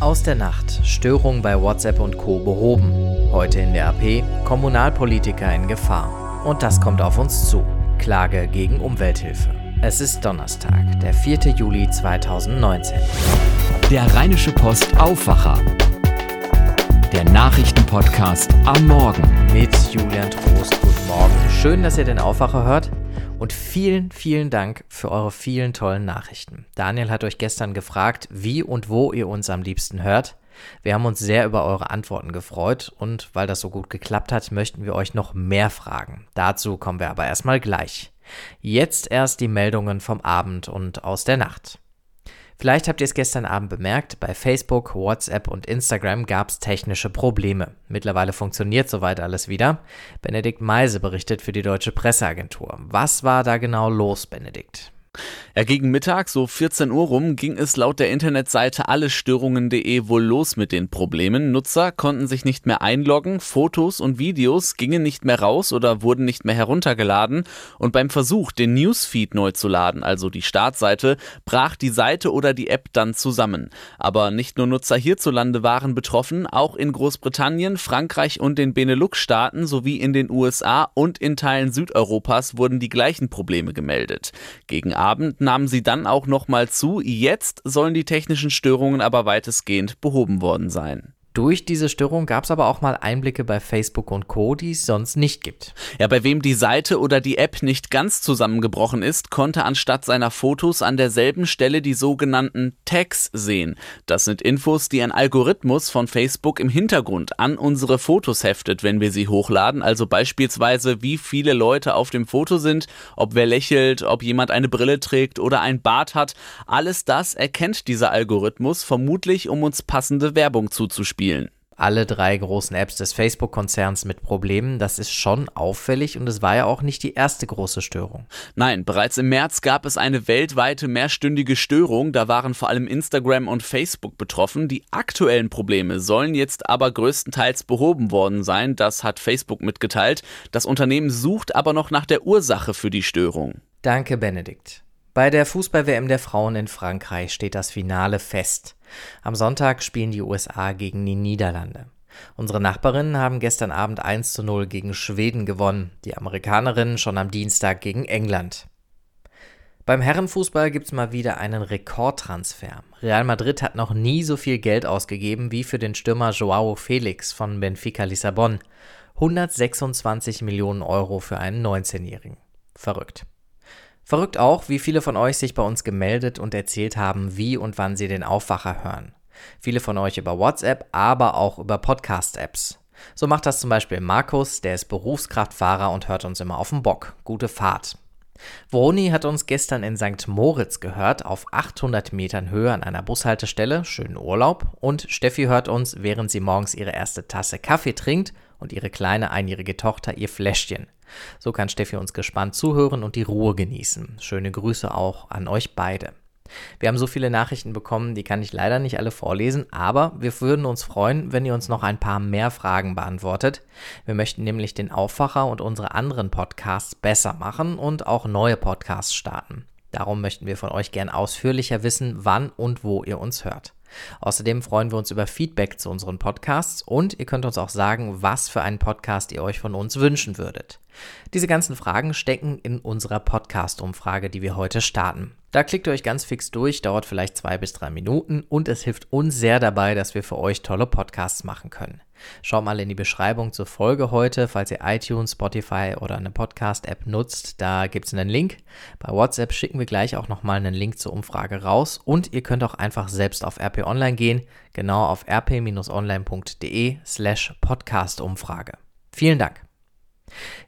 Aus der Nacht. Störung bei WhatsApp und Co. behoben. Heute in der AP. Kommunalpolitiker in Gefahr. Und das kommt auf uns zu. Klage gegen Umwelthilfe. Es ist Donnerstag, der 4. Juli 2019. Der Rheinische Post Aufwacher. Der Nachrichtenpodcast am Morgen. Mit Julian Trost. Guten Morgen. Schön, dass ihr den Aufwacher hört. Und vielen, vielen Dank für eure vielen tollen Nachrichten. Daniel hat euch gestern gefragt, wie und wo ihr uns am liebsten hört. Wir haben uns sehr über eure Antworten gefreut und weil das so gut geklappt hat, möchten wir euch noch mehr fragen. Dazu kommen wir aber erstmal gleich. Jetzt erst die Meldungen vom Abend und aus der Nacht. Vielleicht habt ihr es gestern Abend bemerkt, bei Facebook, WhatsApp und Instagram gab es technische Probleme. Mittlerweile funktioniert soweit alles wieder. Benedikt Meise berichtet für die Deutsche Presseagentur. Was war da genau los, Benedikt? Ja, gegen Mittag, so 14 Uhr rum, ging es laut der Internetseite allestörungen.de wohl los mit den Problemen. Nutzer konnten sich nicht mehr einloggen, Fotos und Videos gingen nicht mehr raus oder wurden nicht mehr heruntergeladen und beim Versuch, den Newsfeed neu zu laden, also die Startseite, brach die Seite oder die App dann zusammen. Aber nicht nur Nutzer hierzulande waren betroffen, auch in Großbritannien, Frankreich und den Benelux-Staaten sowie in den USA und in Teilen Südeuropas wurden die gleichen Probleme gemeldet. Gegen Abend nahmen sie dann auch nochmal zu. Jetzt sollen die technischen Störungen aber weitestgehend behoben worden sein. Durch diese Störung gab es aber auch mal Einblicke bei Facebook und Co., die es sonst nicht gibt. Ja, bei wem die Seite oder die App nicht ganz zusammengebrochen ist, konnte anstatt seiner Fotos an derselben Stelle die sogenannten Tags sehen. Das sind Infos, die ein Algorithmus von Facebook im Hintergrund an unsere Fotos heftet, wenn wir sie hochladen. Also beispielsweise, wie viele Leute auf dem Foto sind, ob wer lächelt, ob jemand eine Brille trägt oder ein Bart hat. Alles das erkennt dieser Algorithmus vermutlich, um uns passende Werbung zuzuspielen spielen. Alle drei großen Apps des Facebook-Konzerns mit Problemen, das ist schon auffällig und es war ja auch nicht die erste große Störung. Nein, bereits im März gab es eine weltweite mehrstündige Störung, da waren vor allem Instagram und Facebook betroffen. Die aktuellen Probleme sollen jetzt aber größtenteils behoben worden sein, das hat Facebook mitgeteilt. Das Unternehmen sucht aber noch nach der Ursache für die Störung. Danke, Benedikt. Bei der Fußball-WM der Frauen in Frankreich steht das Finale fest. Am Sonntag spielen die USA gegen die Niederlande. Unsere Nachbarinnen haben gestern Abend 1 zu 0 gegen Schweden gewonnen, die Amerikanerinnen schon am Dienstag gegen England. Beim Herrenfußball gibt es mal wieder einen Rekordtransfer. Real Madrid hat noch nie so viel Geld ausgegeben wie für den Stürmer Joao Felix von Benfica Lissabon. 126 Millionen Euro für einen 19-Jährigen. Verrückt. Verrückt auch, wie viele von euch sich bei uns gemeldet und erzählt haben, wie und wann sie den Aufwacher hören. Viele von euch über WhatsApp, aber auch über Podcast-Apps. So macht das zum Beispiel Markus, der ist Berufskraftfahrer und hört uns immer auf dem Bock. Gute Fahrt. Vroni hat uns gestern in St. Moritz gehört, auf 800 Metern Höhe an einer Bushaltestelle. Schönen Urlaub. Und Steffi hört uns, während sie morgens ihre erste Tasse Kaffee trinkt und ihre kleine einjährige Tochter ihr Fläschchen. So kann Steffi uns gespannt zuhören und die Ruhe genießen. Schöne Grüße auch an euch beide. Wir haben so viele Nachrichten bekommen, die kann ich leider nicht alle vorlesen, aber wir würden uns freuen, wenn ihr uns noch ein paar mehr Fragen beantwortet. Wir möchten nämlich den Aufwacher und unsere anderen Podcasts besser machen und auch neue Podcasts starten. Darum möchten wir von euch gern ausführlicher wissen, wann und wo ihr uns hört. Außerdem freuen wir uns über Feedback zu unseren Podcasts und ihr könnt uns auch sagen, was für einen Podcast ihr euch von uns wünschen würdet. Diese ganzen Fragen stecken in unserer Podcast-Umfrage, die wir heute starten. Da klickt ihr euch ganz fix durch, dauert vielleicht zwei bis drei Minuten und es hilft uns sehr dabei, dass wir für euch tolle Podcasts machen können. Schaut mal in die Beschreibung zur Folge heute, falls ihr iTunes, Spotify oder eine Podcast-App nutzt. Da gibt es einen Link. Bei WhatsApp schicken wir gleich auch nochmal einen Link zur Umfrage raus und ihr könnt auch einfach selbst auf RP Online gehen, genau auf rp-online.de slash Podcast-Umfrage. Vielen Dank.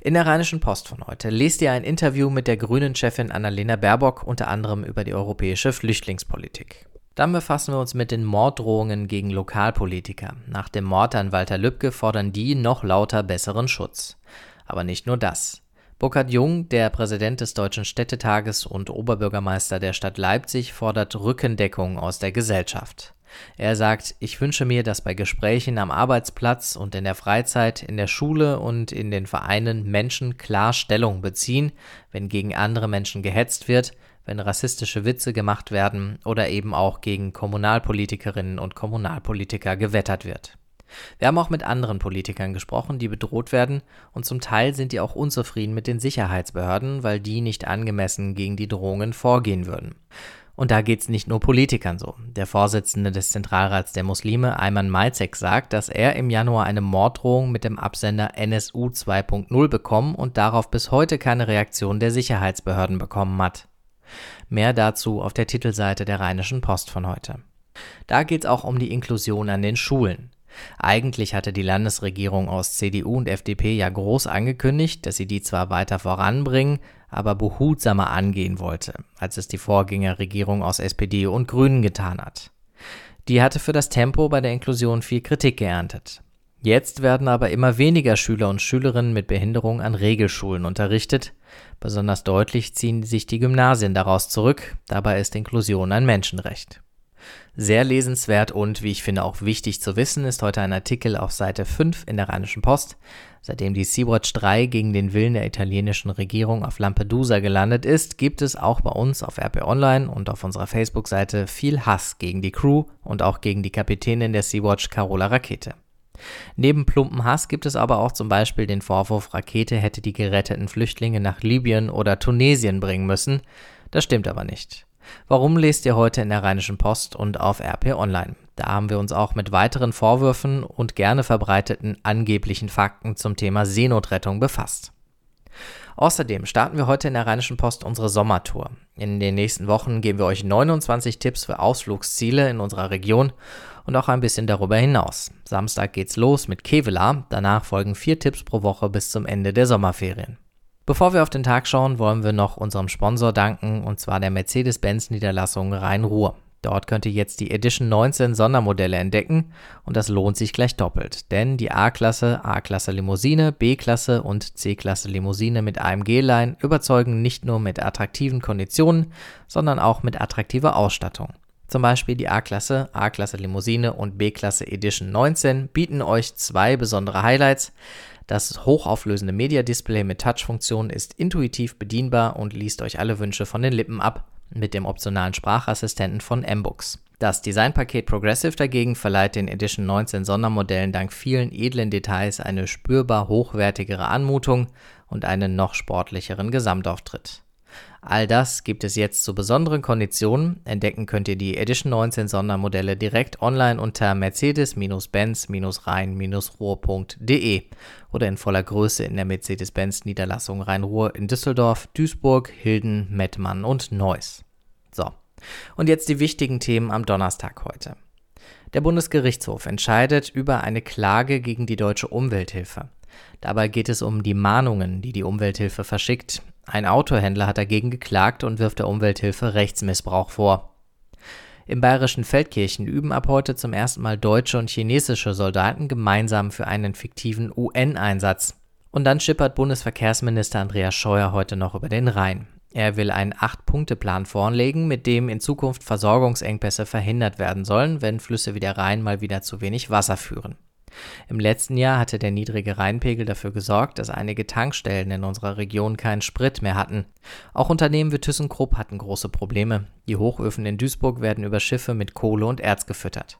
In der Rheinischen Post von heute lest ihr ein Interview mit der grünen Chefin Annalena Baerbock unter anderem über die europäische Flüchtlingspolitik. Dann befassen wir uns mit den Morddrohungen gegen Lokalpolitiker. Nach dem Mord an Walter Lübcke fordern die noch lauter besseren Schutz. Aber nicht nur das. Burkhard Jung, der Präsident des Deutschen Städtetages und Oberbürgermeister der Stadt Leipzig, fordert Rückendeckung aus der Gesellschaft. Er sagt, ich wünsche mir, dass bei Gesprächen am Arbeitsplatz und in der Freizeit, in der Schule und in den Vereinen Menschen klar Stellung beziehen, wenn gegen andere Menschen gehetzt wird, wenn rassistische Witze gemacht werden oder eben auch gegen Kommunalpolitikerinnen und Kommunalpolitiker gewettert wird. Wir haben auch mit anderen Politikern gesprochen, die bedroht werden, und zum Teil sind die auch unzufrieden mit den Sicherheitsbehörden, weil die nicht angemessen gegen die Drohungen vorgehen würden. Und da geht's nicht nur Politikern so. Der Vorsitzende des Zentralrats der Muslime, Ayman Malzek, sagt, dass er im Januar eine Morddrohung mit dem Absender NSU 2.0 bekommen und darauf bis heute keine Reaktion der Sicherheitsbehörden bekommen hat. Mehr dazu auf der Titelseite der Rheinischen Post von heute. Da geht's auch um die Inklusion an den Schulen. Eigentlich hatte die Landesregierung aus CDU und FDP ja groß angekündigt, dass sie die zwar weiter voranbringen, aber behutsamer angehen wollte, als es die Vorgängerregierung aus SPD und Grünen getan hat. Die hatte für das Tempo bei der Inklusion viel Kritik geerntet. Jetzt werden aber immer weniger Schüler und Schülerinnen mit Behinderung an Regelschulen unterrichtet. Besonders deutlich ziehen sich die Gymnasien daraus zurück. Dabei ist Inklusion ein Menschenrecht. Sehr lesenswert und, wie ich finde, auch wichtig zu wissen, ist heute ein Artikel auf Seite 5 in der Rheinischen Post. Seitdem die Sea-Watch 3 gegen den Willen der italienischen Regierung auf Lampedusa gelandet ist, gibt es auch bei uns auf RP Online und auf unserer Facebook-Seite viel Hass gegen die Crew und auch gegen die Kapitänin der Sea-Watch Carola Rakete. Neben plumpen Hass gibt es aber auch zum Beispiel den Vorwurf, Rakete hätte die geretteten Flüchtlinge nach Libyen oder Tunesien bringen müssen. Das stimmt aber nicht. Warum lest ihr heute in der Rheinischen Post und auf RP Online? Da haben wir uns auch mit weiteren Vorwürfen und gerne verbreiteten angeblichen Fakten zum Thema Seenotrettung befasst. Außerdem starten wir heute in der Rheinischen Post unsere Sommertour. In den nächsten Wochen geben wir euch 29 Tipps für Ausflugsziele in unserer Region und auch ein bisschen darüber hinaus. Samstag geht's los mit Kevela, danach folgen vier Tipps pro Woche bis zum Ende der Sommerferien. Bevor wir auf den Tag schauen, wollen wir noch unserem Sponsor danken, und zwar der Mercedes-Benz-Niederlassung Rhein-Ruhr. Dort könnt ihr jetzt die Edition 19 Sondermodelle entdecken und das lohnt sich gleich doppelt, denn die A-Klasse, A-Klasse Limousine, B-Klasse und C-Klasse Limousine mit AMG-Line überzeugen nicht nur mit attraktiven Konditionen, sondern auch mit attraktiver Ausstattung. Zum Beispiel die A-Klasse, A-Klasse Limousine und B-Klasse Edition 19 bieten euch zwei besondere Highlights. Das hochauflösende Media-Display mit Touch-Funktion ist intuitiv bedienbar und liest euch alle Wünsche von den Lippen ab mit dem optionalen Sprachassistenten von M-Books. Das Designpaket Progressive dagegen verleiht den Edition 19 Sondermodellen dank vielen edlen Details eine spürbar hochwertigere Anmutung und einen noch sportlicheren Gesamtauftritt. All das gibt es jetzt zu besonderen Konditionen. Entdecken könnt ihr die Edition 19 Sondermodelle direkt online unter mercedes-benz-rhein-ruhr.de oder in voller Größe in der Mercedes-Benz Niederlassung Rhein-Ruhr in Düsseldorf, Duisburg, Hilden, Mettmann und Neuss. So, und jetzt die wichtigen Themen am Donnerstag heute. Der Bundesgerichtshof entscheidet über eine Klage gegen die Deutsche Umwelthilfe. Dabei geht es um die Mahnungen, die die Umwelthilfe verschickt. Ein Autohändler hat dagegen geklagt und wirft der Umwelthilfe Rechtsmissbrauch vor. Im bayerischen Feldkirchen üben ab heute zum ersten Mal deutsche und chinesische Soldaten gemeinsam für einen fiktiven UN-Einsatz. Und dann schippert Bundesverkehrsminister Andreas Scheuer heute noch über den Rhein. Er will einen Acht-Punkte-Plan vorlegen, mit dem in Zukunft Versorgungsengpässe verhindert werden sollen, wenn Flüsse wie der Rhein mal wieder zu wenig Wasser führen. Im letzten Jahr hatte der niedrige Rheinpegel dafür gesorgt, dass einige Tankstellen in unserer Region keinen Sprit mehr hatten. Auch Unternehmen wie ThyssenKrupp hatten große Probleme. Die Hochöfen in Duisburg werden über Schiffe mit Kohle und Erz gefüttert.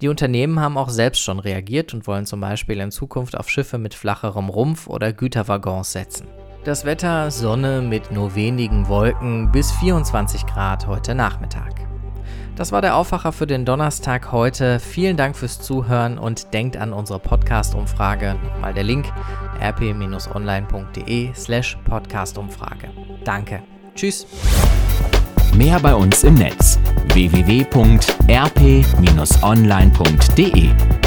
Die Unternehmen haben auch selbst schon reagiert und wollen zum Beispiel in Zukunft auf Schiffe mit flacherem Rumpf oder Güterwaggons setzen. Das Wetter Sonne mit nur wenigen Wolken bis 24 Grad heute Nachmittag. Das war der Aufwacher für den Donnerstag heute. Vielen Dank fürs Zuhören und denkt an unsere Podcast-Umfrage. Nochmal der Link rp-online.de slash Podcast-Umfrage. Danke. Tschüss. Mehr bei uns im Netz www.rp-online.de